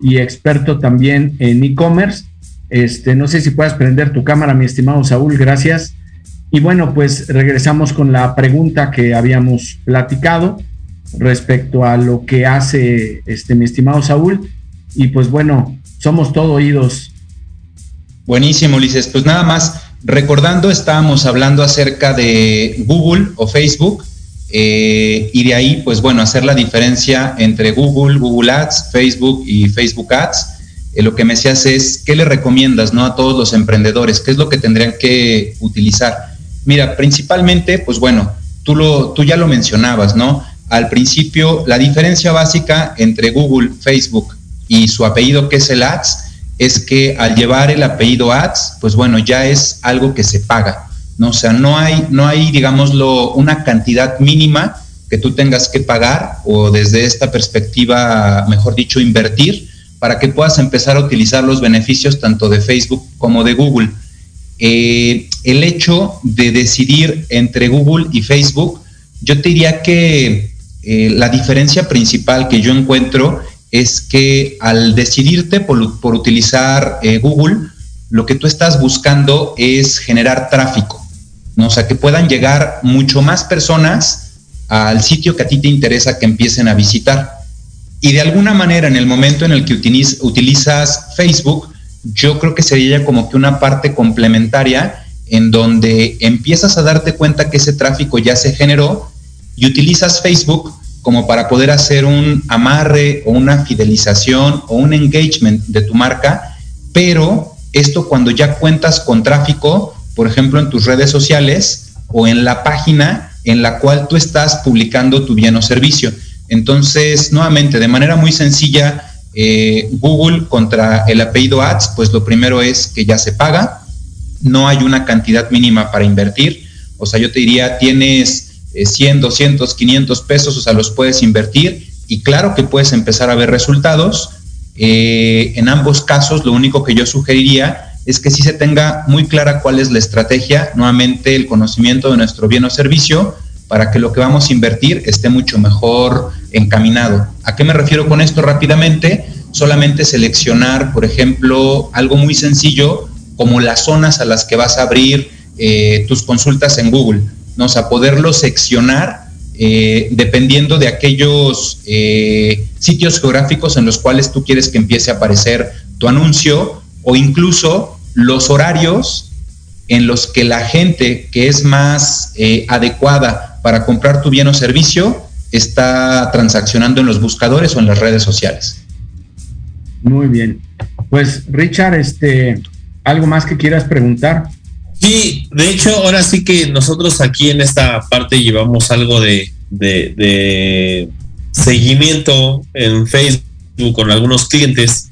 y experto también en e-commerce. Este, no sé si puedes prender tu cámara, mi estimado Saúl, gracias. Y bueno, pues regresamos con la pregunta que habíamos platicado respecto a lo que hace este mi estimado Saúl. Y pues bueno, somos todo oídos. Buenísimo, Ulises. Pues nada más, recordando, estábamos hablando acerca de Google o Facebook. Eh, y de ahí, pues bueno, hacer la diferencia entre Google, Google Ads, Facebook y Facebook Ads. Eh, lo que me decías es, ¿qué le recomiendas ¿no? a todos los emprendedores? ¿Qué es lo que tendrían que utilizar? Mira, principalmente, pues bueno, tú, lo, tú ya lo mencionabas, ¿no? Al principio, la diferencia básica entre Google, Facebook y su apellido, que es el Ads, es que al llevar el apellido Ads, pues bueno, ya es algo que se paga, ¿no? O sea, no hay, no hay, digámoslo, una cantidad mínima que tú tengas que pagar o desde esta perspectiva, mejor dicho, invertir para que puedas empezar a utilizar los beneficios tanto de Facebook como de Google. Eh, el hecho de decidir entre Google y Facebook, yo te diría que eh, la diferencia principal que yo encuentro es que al decidirte por, utilizar eh, Google, lo que tú estás buscando es generar tráfico, ¿no? O sea, que puedan llegar mucho más personas al sitio que a ti te interesa que empiecen a visitar. Y de alguna manera, en el momento en el que utilizas Facebook, yo creo que sería como que una parte complementaria en donde empiezas a darte cuenta que ese tráfico ya se generó y utilizas Facebook como para poder hacer un amarre o una fidelización o un engagement de tu marca, pero esto cuando ya cuentas con tráfico, por ejemplo, en tus redes sociales o en la página en la cual tú estás publicando tu bien o servicio. Entonces, nuevamente, de manera muy sencilla, eh, Google contra el apellido Ads, pues lo primero es que ya se paga, no hay una cantidad mínima para invertir. O sea, yo te diría, tienes 100, 200, 500 pesos, o sea, los puedes invertir y claro que puedes empezar a ver resultados. Eh, en ambos casos, lo único que yo sugeriría es que sí se tenga muy clara cuál es la estrategia, nuevamente el conocimiento de nuestro bien o servicio, para que lo que vamos a invertir esté mucho mejor encaminado. ¿A qué me refiero con esto rápidamente? Solamente seleccionar, por ejemplo, algo muy sencillo como las zonas a las que vas a abrir eh, tus consultas en Google. ¿No? O poderlo seccionar eh, dependiendo de aquellos eh, sitios geográficos en los cuales tú quieres que empiece a aparecer tu anuncio o incluso los horarios en los que la gente que es más eh, adecuada para comprar tu bien o servicio está transaccionando en los buscadores o en las redes sociales. Muy bien. Pues Richard, este, ¿algo más que quieras preguntar? Sí, de hecho, ahora sí que nosotros aquí en esta parte llevamos algo de, de, seguimiento en Facebook con algunos clientes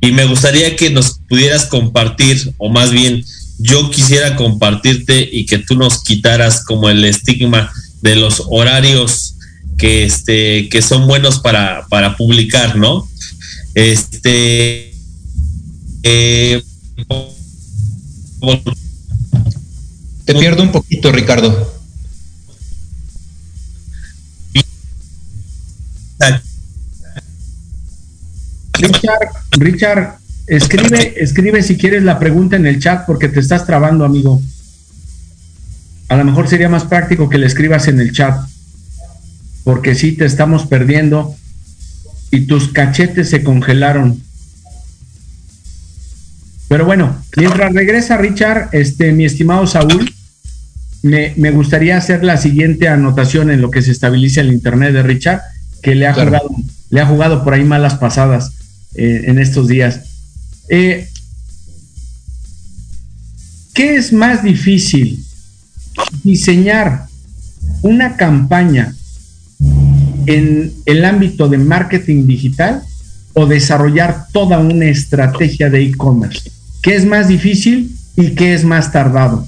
y me gustaría que nos pudieras compartir, o más bien yo quisiera compartirte y que tú nos quitaras como el estigma de los horarios que, este, que son buenos para, para publicar, ¿no? Este. Eh, Te pierdo un poquito, Ricardo. Richard, Richard, escribe, escribe si quieres la pregunta en el chat porque te estás trabando, amigo. A lo mejor sería más práctico que le escribas en el chat, porque si te estamos perdiendo y tus cachetes se congelaron. Pero bueno, mientras regresa Richard, este, mi estimado Saúl, me, gustaría hacer la siguiente anotación en lo que se estabiliza el internet de Richard, que le ha jugado, le ha jugado por ahí malas pasadas eh, en estos días. Eh, ¿Qué es más difícil? Diseñar una campaña en el ámbito de marketing digital o desarrollar toda una estrategia de e-commerce? ¿Qué es más difícil y qué es más tardado?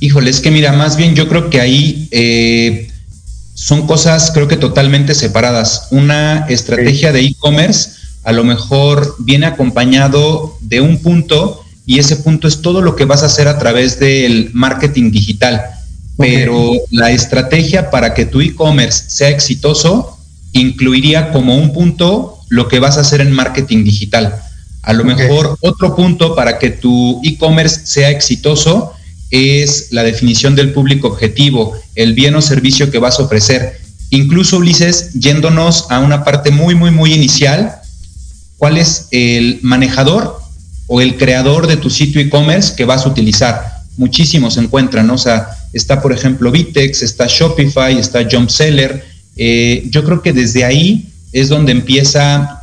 Híjole, es que mira, más bien yo creo que ahí eh, son cosas creo que totalmente separadas. Una estrategia de e-commerce a lo mejor viene acompañado de un punto y ese punto es todo lo que vas a hacer a través del marketing digital. Pero la estrategia para que tu e-commerce sea exitoso incluiría como un punto lo que vas a hacer en marketing digital. A lo mejor otro punto para que tu e-commerce sea exitoso es la definición del público objetivo, el bien o servicio que vas a ofrecer. Incluso, Ulises, yéndonos a una parte muy, muy, muy inicial, ¿cuál es el manejador o el creador de tu sitio e-commerce que vas a utilizar? Muchísimos se encuentran, ¿no? O sea, está, por ejemplo, Vitex, está Shopify, está Jumpseller. Eh, yo creo que desde ahí es donde empieza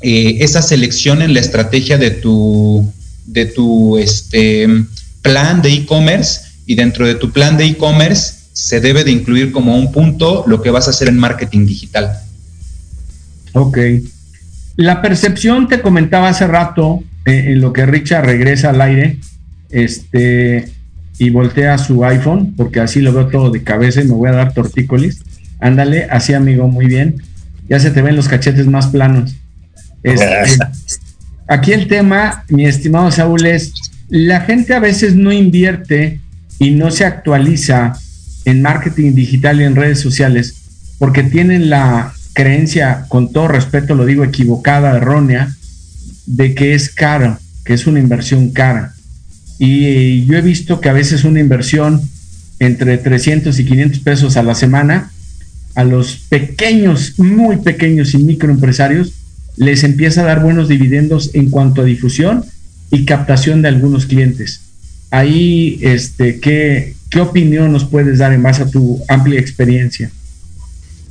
eh, esa selección en la estrategia de tu, de tu este, plan de e-commerce y dentro de tu plan de e-commerce se debe de incluir como un punto lo que vas a hacer en marketing digital. Ok. La percepción te comentaba hace rato eh, en lo que Richard regresa al aire este, y voltea su iPhone, porque así lo veo todo de cabeza y me voy a dar tortícolis. Ándale, así amigo, muy bien. Ya se te ven los cachetes más planos. Este, aquí el tema, mi estimado Saúl, es la gente a veces no invierte y no se actualiza en marketing digital y en redes sociales porque tienen la creencia, con todo respeto lo digo equivocada, errónea, de que es caro, que es una inversión cara. Y yo he visto que a veces una inversión entre 300 y 500 pesos a la semana, a los pequeños, muy pequeños y microempresarios, les empieza a dar buenos dividendos en cuanto a difusión y captación de algunos clientes. Ahí, este, ¿qué, ¿qué opinión nos puedes dar en base a tu amplia experiencia?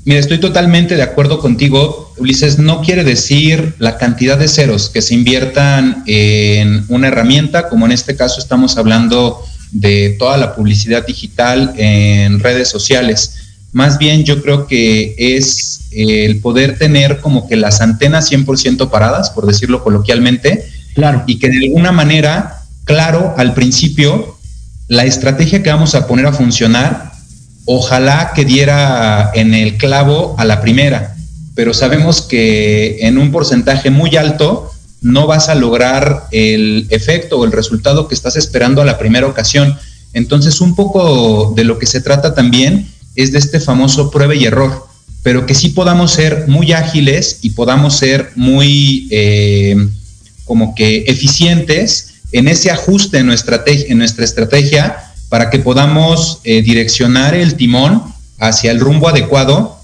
Mira, estoy totalmente de acuerdo contigo, Ulises. No quiere decir la cantidad de ceros que se inviertan en una herramienta, como en este caso estamos hablando de toda la publicidad digital en redes sociales. Más bien yo creo que es el poder tener como que las antenas 100% paradas, por decirlo coloquialmente, Claro. Y que de alguna manera, claro, al principio, la estrategia que vamos a poner a funcionar, ojalá que diera en el clavo a la primera, pero sabemos que en un porcentaje muy alto no vas a lograr el efecto o el resultado que estás esperando a la primera ocasión. Entonces, un poco de lo que se trata también es de este famoso prueba y error, pero que sí podamos ser muy ágiles y podamos ser muy... Eh, como que eficientes en ese ajuste en nuestra, en nuestra estrategia para que podamos eh, direccionar el timón hacia el rumbo adecuado,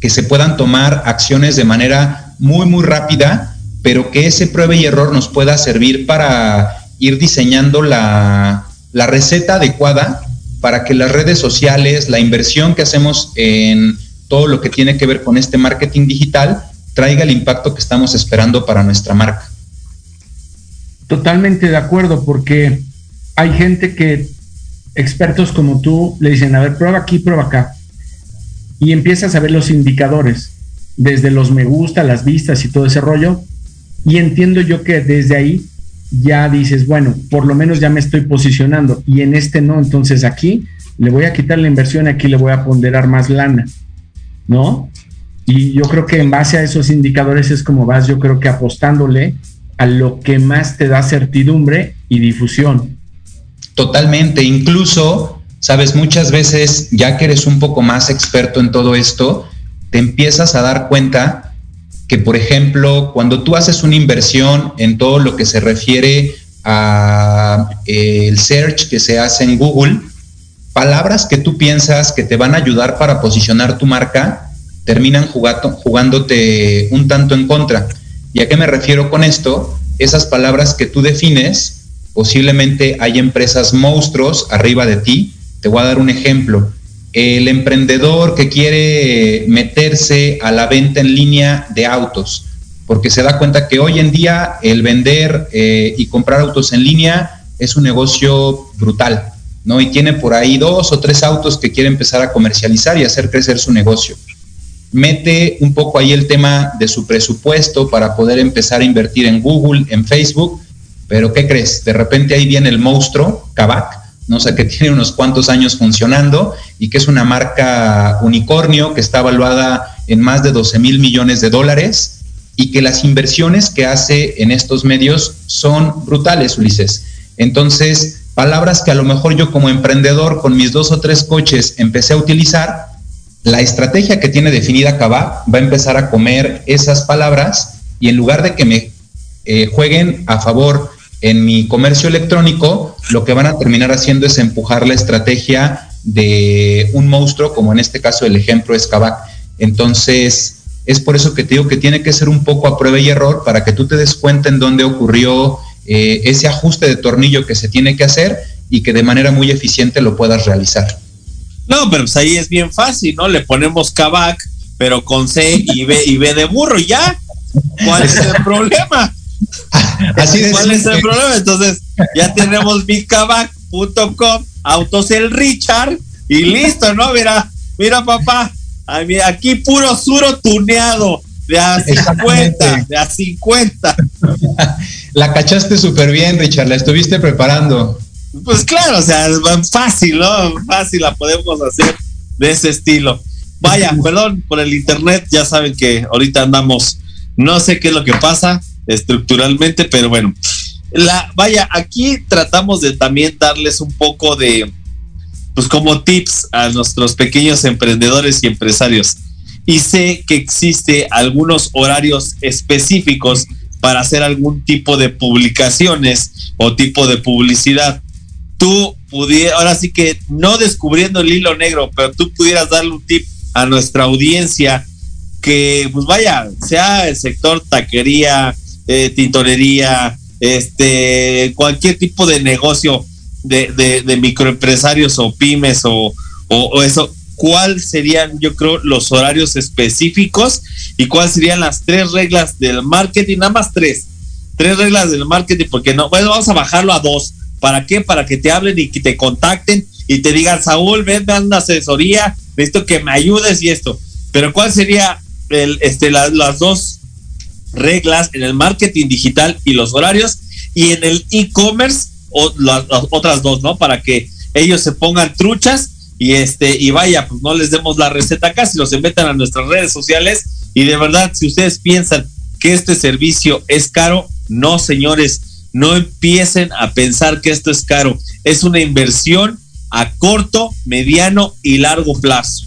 que se puedan tomar acciones de manera muy, muy rápida, pero que ese prueba y error nos pueda servir para ir diseñando la, la receta adecuada para que las redes sociales, la inversión que hacemos en todo lo que tiene que ver con este marketing digital, traiga el impacto que estamos esperando para nuestra marca. Totalmente de acuerdo, porque hay gente que, expertos como tú, le dicen, a ver, prueba aquí, prueba acá. y empiezas a ver los indicadores, desde los me gusta, las vistas y todo ese rollo. Y entiendo yo que desde ahí ya dices, bueno, por lo menos ya me estoy posicionando y en este no, entonces aquí le voy a quitar la inversión, aquí le voy a ponderar más lana, ¿no? Y yo creo que en base a esos indicadores es como vas, yo creo que apostándole a lo que más te da certidumbre y difusión. Totalmente, incluso, sabes, muchas veces, ya que eres un poco más experto en todo esto, te empiezas a dar cuenta que, por ejemplo, cuando tú haces una inversión en todo lo que se refiere a eh, el search que se hace en Google, palabras que tú piensas que te van a ayudar para posicionar tu marca terminan jugando, jugándote un tanto en contra. ¿Y a qué me refiero con esto? Esas palabras que tú defines Posiblemente hay empresas monstruos arriba de ti. Te voy a dar un ejemplo. El emprendedor que quiere meterse a la venta en línea de autos, porque se da cuenta que hoy en día el vender eh, y comprar autos en línea es un negocio brutal, ¿no? Y tiene por ahí dos o tres autos que quiere empezar a comercializar y hacer crecer su negocio. Mete un poco ahí el tema de su presupuesto para poder empezar a invertir en Google, en Facebook, pero ¿qué crees? De repente ahí viene el monstruo, Kavak, no sé, que tiene unos cuantos años funcionando y que es una marca unicornio que está evaluada en más de 12 mil millones de dólares y que las inversiones que hace en estos medios son brutales, Ulises. Entonces, palabras que a lo mejor yo como emprendedor con mis dos o tres coches empecé a utilizar, la estrategia que tiene definida Kavak va a empezar a comer esas palabras y en lugar de que me eh, jueguen a favor en mi comercio electrónico, lo que van a terminar haciendo es empujar la estrategia de un monstruo, como en este caso el ejemplo es Kavak. Entonces, es por eso que te digo que tiene que ser un poco a prueba y error para que tú te des cuenta en dónde ocurrió eh, ese ajuste de tornillo que se tiene que hacer y que de manera muy eficiente lo puedas realizar. No, pero pues ahí es bien fácil, ¿no? Le ponemos Kavak, pero con C y B y B de burro y ya. ¿Cuál es el problema? Así ¿Cuál es el problema? Entonces, ya tenemos bigcabac.com, autos el Richard, y listo, ¿no? Mira, mira, papá, aquí puro suro tuneado, de a 50, de a 50. La cachaste súper bien, Richard, la estuviste preparando. Pues claro, o sea, es fácil, ¿no? Fácil la podemos hacer de ese estilo. Vaya, perdón por el internet, ya saben que ahorita andamos, no sé qué es lo que pasa, estructuralmente, pero bueno. La, vaya, aquí tratamos de también darles un poco de, pues como tips a nuestros pequeños emprendedores y empresarios. Y sé que existe algunos horarios específicos para hacer algún tipo de publicaciones o tipo de publicidad. Tú pudieras, ahora sí que no descubriendo el hilo negro, pero tú pudieras darle un tip a nuestra audiencia que, pues vaya, sea el sector taquería, eh, tintorería, este, cualquier tipo de negocio de, de, microempresarios o pymes o, o, eso, ¿cuáles serían, yo creo, los horarios específicos y cuáles serían las tres reglas del marketing? Nada más tres. Tres reglas del marketing, porque no, bueno, vamos a bajarlo a dos. ¿Para qué? Para que te hablen y que te contacten y te digan, Saúl, ven, ven una asesoría, necesito que me ayudes y esto. Pero ¿cuál sería el, este, las dos reglas en el marketing digital y los horarios y en el e-commerce o las, otras dos, ¿no? Para que ellos se pongan truchas y este y vaya, pues no les demos la receta acá, si los metan a nuestras redes sociales y de verdad, si ustedes piensan que este servicio es caro, no, señores, no empiecen a pensar que esto es caro. Es una inversión a corto, mediano y largo plazo.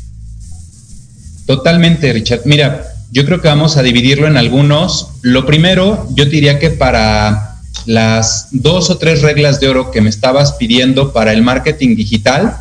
Totalmente, Richard. Mira, yo creo que vamos a dividirlo en algunos. Lo primero, yo diría que para las dos o tres reglas de oro que me estabas pidiendo para el marketing digital,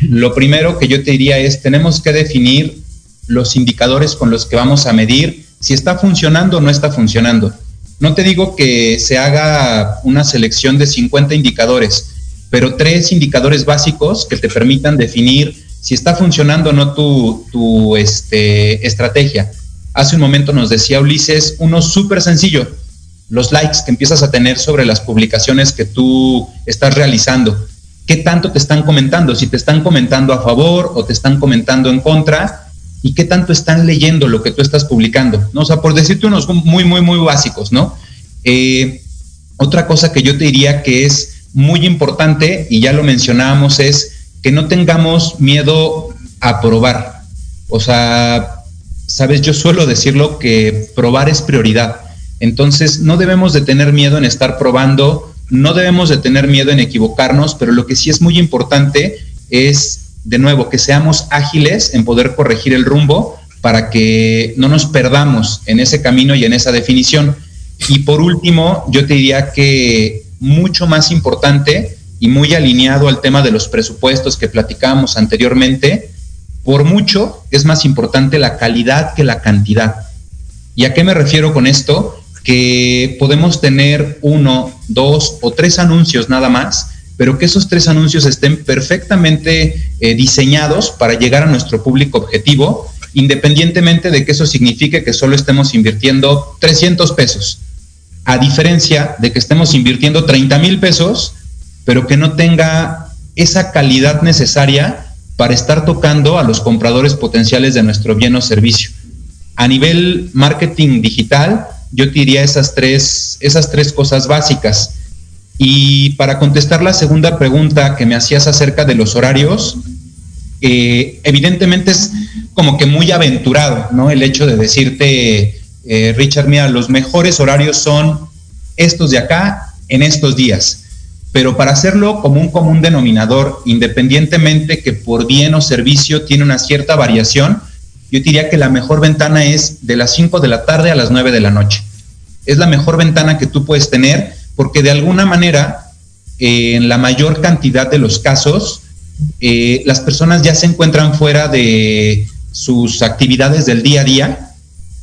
lo primero que yo te diría es, tenemos que definir los indicadores con los que vamos a medir si está funcionando o no está funcionando. No te digo que se haga una selección de 50 indicadores, pero tres indicadores básicos que te permitan definir si está funcionando o no tu, tu este, estrategia. Hace un momento nos decía Ulises, uno súper sencillo, los likes que empiezas a tener sobre las publicaciones que tú estás realizando. ¿Qué tanto te están comentando? Si te están comentando a favor o te están comentando en contra, y qué tanto están leyendo lo que tú estás publicando, ¿no? O sea, por decirte unos muy, muy, muy básicos, ¿no? Eh, otra cosa que yo te diría que es muy importante, y ya lo mencionábamos, es que no tengamos miedo a probar. O sea, sabes, yo suelo decirlo que probar es prioridad. Entonces, no debemos de tener miedo en estar probando, no debemos de tener miedo en equivocarnos, pero lo que sí es muy importante es, de nuevo, que seamos ágiles en poder corregir el rumbo para que no nos perdamos en ese camino y en esa definición. Y por último, yo te diría que mucho más importante y muy alineado al tema de los presupuestos que platicábamos anteriormente, por mucho es más importante la calidad que la cantidad. ¿Y a qué me refiero con esto? Que podemos tener uno, dos o tres anuncios nada más, pero que esos tres anuncios estén perfectamente eh, diseñados para llegar a nuestro público objetivo, independientemente de que eso signifique que solo estemos invirtiendo 300 pesos a diferencia de que estemos invirtiendo 30 mil pesos, pero que no tenga esa calidad necesaria para estar tocando a los compradores potenciales de nuestro bien o servicio. A nivel marketing digital, yo te diría esas tres, esas tres cosas básicas. Y para contestar la segunda pregunta que me hacías acerca de los horarios, eh, evidentemente es como que muy aventurado, ¿no? El hecho de decirte, eh, Richard, mira, los mejores horarios son estos de acá en estos días. Pero para hacerlo como un común denominador, independientemente que por bien o servicio tiene una cierta variación, yo diría que la mejor ventana es de las 5 de la tarde a las 9 de la noche. Es la mejor ventana que tú puedes tener porque de alguna manera, eh, en la mayor cantidad de los casos, eh, las personas ya se encuentran fuera de sus actividades del día a día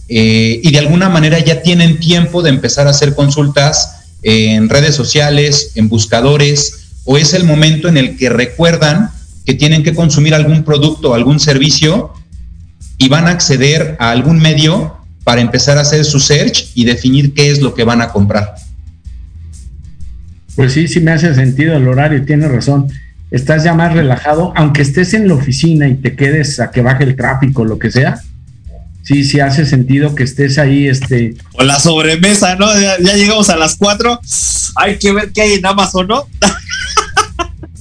eh, y de alguna manera ya tienen tiempo de empezar a hacer consultas en redes sociales, en buscadores, o es el momento en el que recuerdan que tienen que consumir algún producto o algún servicio y van a acceder a algún medio para empezar a hacer su search y definir qué es lo que van a comprar. Pues sí, sí me hace sentido el horario, tienes razón. Estás ya más relajado, aunque estés en la oficina y te quedes a que baje el tráfico, lo que sea, sí, sí hace sentido que estés ahí, este. O la sobremesa, ¿no? Ya, llegamos a las cuatro. Hay que ver qué hay en Amazon, ¿no?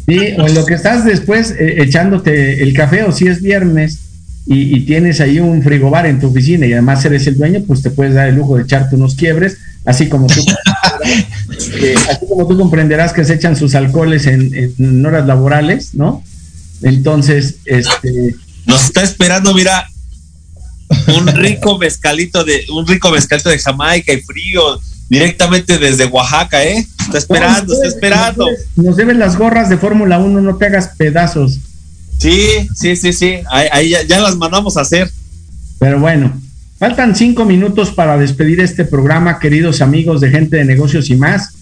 sí, o en lo que estás después eh, echándote el café, o si es viernes y, tienes ahí un frigobar en tu oficina y además eres el dueño, pues te puedes dar el lujo de echarte unos quiebres, así como tú, así como tú comprenderás que se echan sus alcoholes en, en horas laborales, ¿no? Entonces, este. Nos está esperando, mira, un rico mezcalito de un rico mezcalito de Jamaica y frío directamente desde Oaxaca, ¿eh? Está esperando, está esperando. Nos deben las gorras de Fórmula 1, no te hagas pedazos. Sí, sí, sí, sí, ahí, ya, las mandamos a hacer. Pero bueno, faltan cinco minutos para despedir este programa, queridos amigos de gente de negocios y más.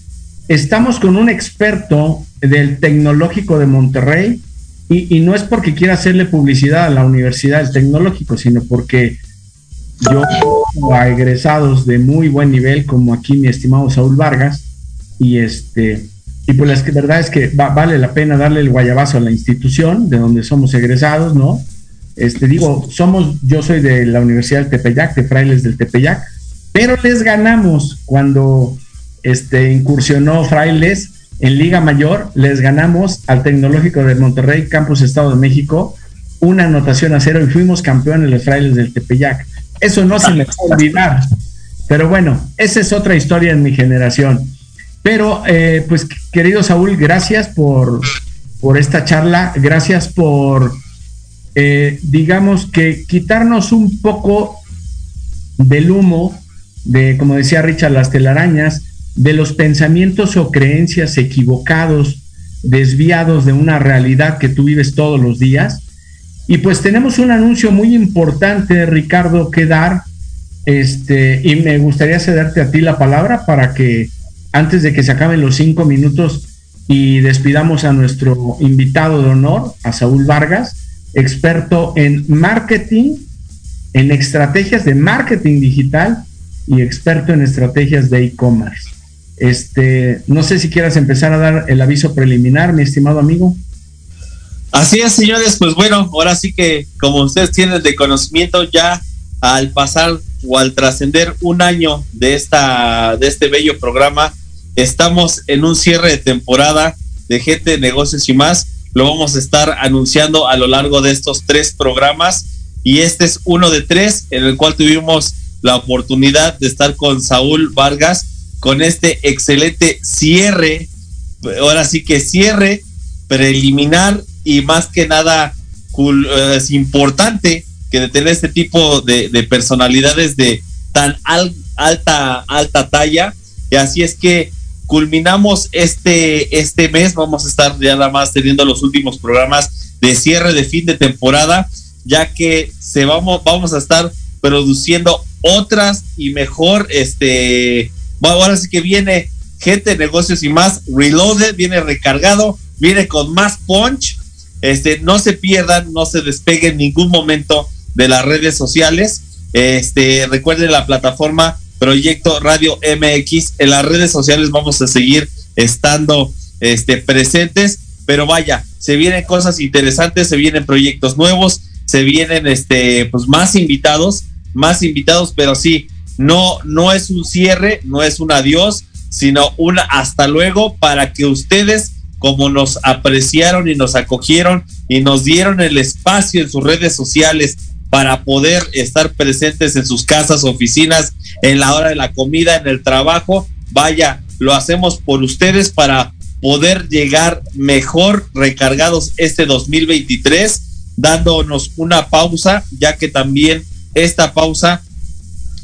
Estamos con un experto del Tecnológico de Monterrey, y, no es porque quiera hacerle publicidad a la Universidad del Tecnológico, sino porque yo a egresados de muy buen nivel, como aquí mi estimado Saúl Vargas, y este, y pues la verdad es que vale la pena darle el guayabazo a la institución de donde somos egresados, ¿no? Este, digo, somos, yo soy de la Universidad del Tepeyac, de Frailes del Tepeyac, pero les ganamos cuando este, incursionó Frailes en Liga Mayor les ganamos al Tecnológico de Monterrey, Campus Estado de México, una anotación a cero y fuimos campeones los frailes del Tepeyac. Eso no se me puede olvidar. Pero bueno, esa es otra historia en mi generación. Pero, eh, pues, querido Saúl, gracias por, por esta charla, gracias por, eh, digamos que quitarnos un poco del humo de, como decía Richard, las telarañas, de los pensamientos o creencias equivocados, desviados de una realidad que tú vives todos los días. Y pues tenemos un anuncio muy importante, Ricardo, que dar. Este, y me gustaría cederte a ti la palabra para que antes de que se acaben los cinco minutos y despidamos a nuestro invitado de honor, a Saúl Vargas, experto en marketing, en estrategias de marketing digital y experto en estrategias de e-commerce. Este, no sé si quieras empezar a dar el aviso preliminar, mi estimado amigo. Así es, señores, pues bueno, ahora sí que como ustedes tienen de conocimiento ya al pasar o al trascender un año de esta de este bello programa, estamos en un cierre de temporada de gente negocios y más. Lo vamos a estar anunciando a lo largo de estos tres programas y este es uno de tres en el cual tuvimos la oportunidad de estar con Saúl Vargas con este excelente cierre, ahora sí que cierre preliminar y más que nada eh, es importante que de tener este tipo de, personalidades de tan alta alta talla. Y así es que culminamos este este mes. Vamos a estar ya nada más teniendo los últimos programas de cierre de fin de temporada ya que se vamos vamos a estar produciendo otras y mejor este ahora sí que viene gente negocios y más. Reloaded viene recargado viene con más punch este, no se pierdan, no se despeguen en ningún momento de las redes sociales. Este, recuerden la plataforma Proyecto Radio MX. En las redes sociales vamos a seguir estando este, presentes, pero vaya, se vienen cosas interesantes, se vienen proyectos nuevos, se vienen este, pues más invitados, más invitados, pero sí, no, no es un cierre, no es un adiós, sino un hasta luego para que ustedes como nos apreciaron y nos acogieron y nos dieron el espacio en sus redes sociales para poder estar presentes en sus casas, oficinas, en la hora de la comida, en el trabajo. Vaya, lo hacemos por ustedes para poder llegar mejor recargados este 2023, dándonos una pausa, ya que también esta pausa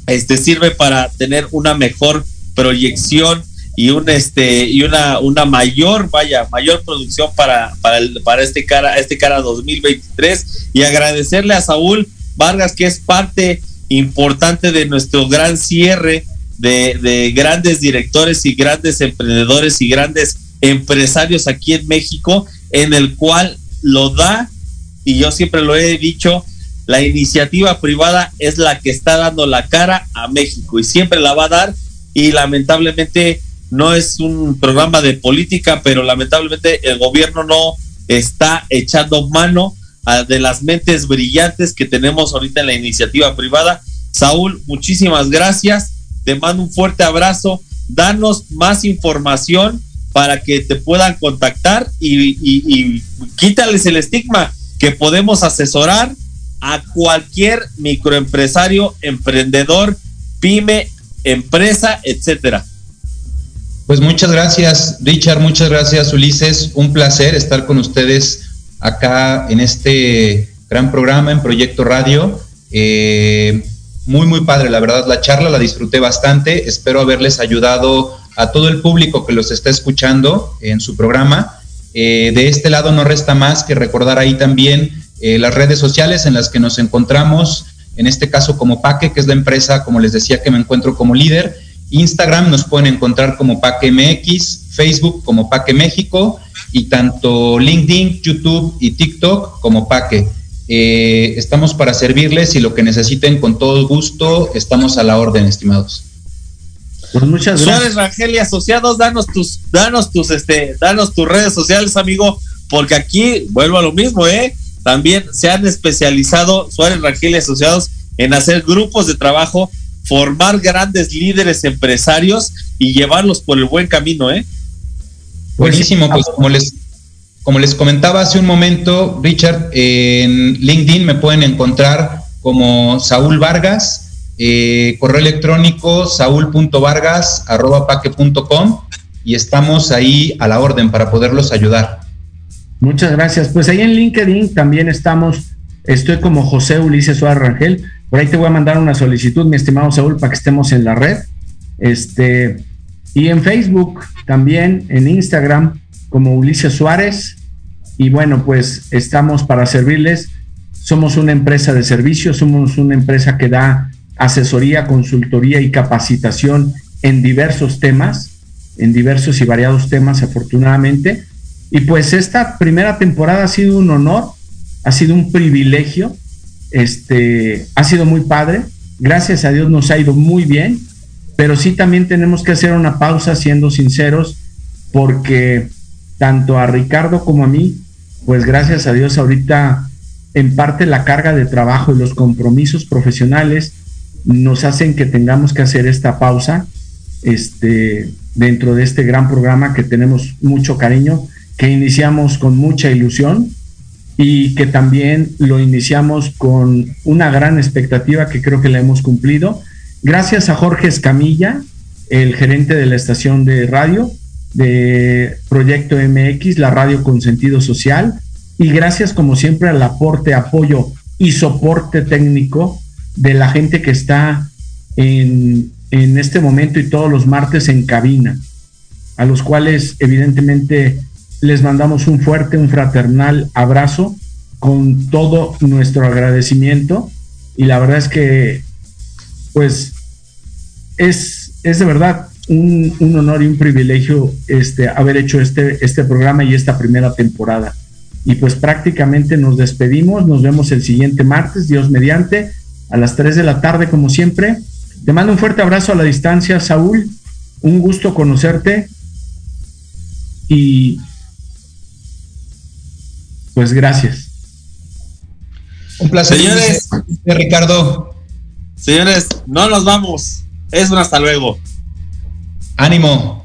este, sirve para tener una mejor proyección y un este y una una mayor vaya mayor producción para para el, para este cara este cara 2023 y agradecerle a Saúl Vargas que es parte importante de nuestro gran cierre de, de grandes directores y grandes emprendedores y grandes empresarios aquí en México en el cual lo da y yo siempre lo he dicho la iniciativa privada es la que está dando la cara a México y siempre la va a dar. Y lamentablemente no es un programa de política, pero lamentablemente el gobierno no está echando mano a, de las mentes brillantes que tenemos ahorita en la iniciativa privada. Saúl, muchísimas gracias. Te mando un fuerte abrazo. Danos más información para que te puedan contactar y, y quítales el estigma que podemos asesorar a cualquier microempresario, emprendedor, pyme, empresa, etcétera. Pues muchas gracias, Richard, muchas gracias, Ulises. Un placer estar con ustedes acá en este gran programa en Proyecto Radio. Eh, muy, muy padre, la verdad, la charla la disfruté bastante. Espero haberles ayudado a todo el público que los está escuchando en su programa. Eh, de este lado no resta más que recordar ahí también eh, las redes sociales en las que nos encontramos, en este caso como Paque, que es la empresa, como les decía, que me encuentro como líder Instagram nos pueden encontrar como Paque MX, Facebook como Paque México y tanto LinkedIn, YouTube y TikTok como Paque. Eh, estamos para servirles y lo que necesiten con todo gusto, estamos a la orden, estimados. Pues muchas gracias. Suárez Rangel y asociados, danos tus, danos tus, este, danos tus redes sociales, amigo, porque aquí vuelvo a lo mismo, eh. También se han especializado Suárez Rangel y asociados en hacer grupos de trabajo formar grandes líderes empresarios y llevarlos por el buen camino, ¿eh? Buenísimo, pues como les, como les comentaba hace un momento, Richard, en LinkedIn me pueden encontrar como Saúl Vargas, eh, correo electrónico saúl.vargas.com y estamos ahí a la orden para poderlos ayudar. Muchas gracias. Pues ahí en LinkedIn también estamos, estoy como José Ulises Suárez Rangel por ahí te voy a mandar una solicitud, mi estimado Saúl, para que estemos en la red. Este, y en Facebook también, en Instagram, como Ulises Suárez. Y bueno, pues estamos para servirles. Somos una empresa de servicios, somos una empresa que da asesoría, consultoría y capacitación en diversos temas, en diversos y variados temas, afortunadamente. Y pues esta primera temporada ha sido un honor, ha sido un privilegio este, ha sido muy padre. Gracias a Dios nos ha ido muy bien, pero sí también tenemos que hacer una pausa siendo sinceros, porque tanto a Ricardo como a mí pues gracias a Dios ahorita en parte la carga de trabajo y los compromisos profesionales nos hacen que tengamos que hacer esta pausa este, dentro de este gran programa que tenemos mucho cariño, que iniciamos con mucha ilusión y que también lo iniciamos con una gran expectativa que creo que la hemos cumplido. Gracias a Jorge Escamilla, el gerente de la estación de radio de Proyecto MX, la radio con sentido social, y gracias como siempre al aporte, apoyo y soporte técnico de la gente que está en, en este momento y todos los martes en cabina, a los cuales evidentemente les mandamos un fuerte, un fraternal abrazo con todo nuestro agradecimiento y la verdad es que pues es, es de verdad un, un, honor y un privilegio este, haber hecho este, este programa y esta primera temporada. Y pues prácticamente nos despedimos, nos vemos el siguiente martes, Dios mediante, a las 3 de la tarde como siempre. Te mando un fuerte abrazo a la distancia, Saúl. Un gusto conocerte. Y pues gracias. Un placer. Señores, Ricardo. Señores, no nos vamos. Es un hasta luego. Ánimo.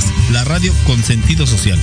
la radio con sentido social.